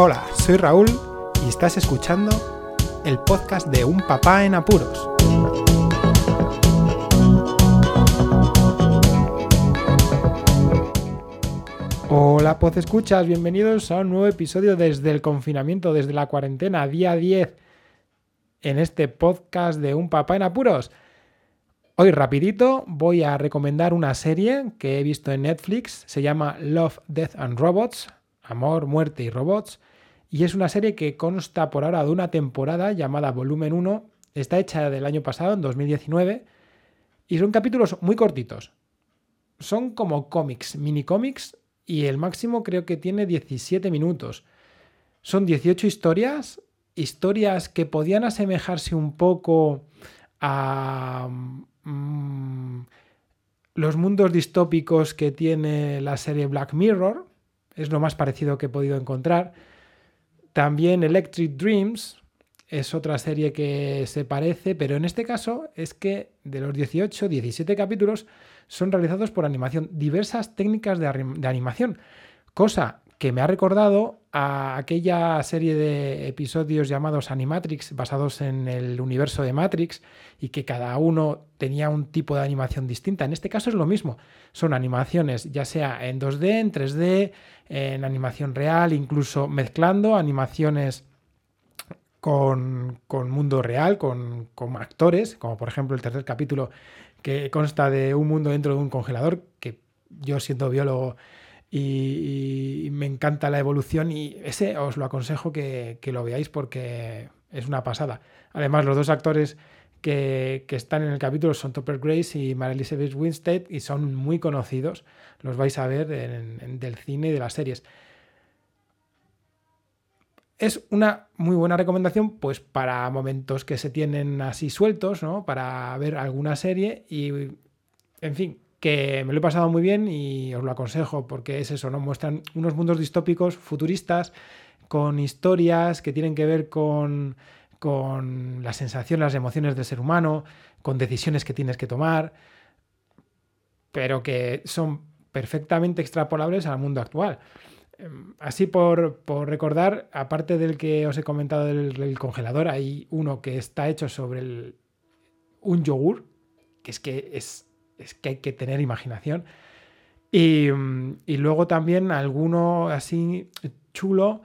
Hola, soy Raúl y estás escuchando el podcast de Un Papá en Apuros. Hola, Poz Escuchas, bienvenidos a un nuevo episodio desde el confinamiento, desde la cuarentena, día 10, en este podcast de Un Papá en Apuros. Hoy rapidito voy a recomendar una serie que he visto en Netflix, se llama Love, Death and Robots, Amor, Muerte y Robots, y es una serie que consta por ahora de una temporada llamada Volumen 1, está hecha del año pasado, en 2019, y son capítulos muy cortitos. Son como cómics, mini cómics, y el máximo creo que tiene 17 minutos. Son 18 historias, historias que podían asemejarse un poco a mm, los mundos distópicos que tiene la serie Black Mirror, es lo más parecido que he podido encontrar. También Electric Dreams es otra serie que se parece, pero en este caso es que de los 18, 17 capítulos son realizados por animación, diversas técnicas de, animación, cosa que me ha recordado a aquella serie de episodios llamados Animatrix, basados en el universo de Matrix, y que cada uno tenía un tipo de animación distinta. En este caso es lo mismo. Son animaciones ya sea en 2D, en 3D, en animación real, incluso mezclando animaciones con, mundo real, con, con actores, como por ejemplo el tercer capítulo que consta de un mundo dentro de un congelador, que yo siendo biólogo y, me encanta la evolución y ese os lo aconsejo que, lo veáis porque es una pasada. Además, los dos actores que, están en el capítulo son Topper Grace y Mary Elizabeth Winstead y son muy conocidos. Los vais a ver del cine y de las series. Es una muy buena recomendación pues para momentos que se tienen así sueltos, ¿no? Para ver alguna serie y, en fin, que me lo he pasado muy bien y os lo aconsejo porque es eso, ¿no? Muestran unos mundos distópicos futuristas con historias que tienen que ver con, con las sensaciones, las emociones del ser humano, con decisiones que tienes que tomar, pero que son perfectamente extrapolables al mundo actual. Em, así por, recordar, aparte del que os he comentado del, congelador, hay uno que está hecho sobre un yogur, que es que es es que hay que tener imaginación. Y, luego también alguno así chulo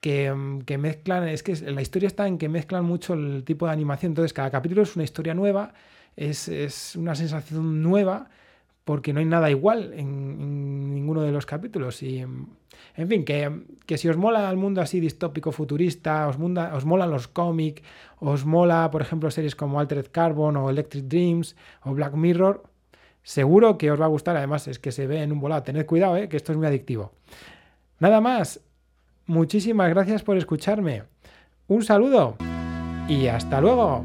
que, mezclan, es que la historia está en que mezclan mucho el tipo de animación, entonces cada capítulo es una historia nueva, es, una sensación nueva, porque no hay nada igual en, ninguno de los capítulos. Y, en fin, que, si os mola el mundo así distópico, futurista, os, os molan los cómics, os mola, por ejemplo, series como Altered Carbon o Electric Dreams o Black Mirror, Seguro que os va a gustar, además es que se ve en un volado. Tened cuidado, eh, que esto es muy adictivo. Nada más, muchísimas gracias por escucharme. Un saludo y hasta luego.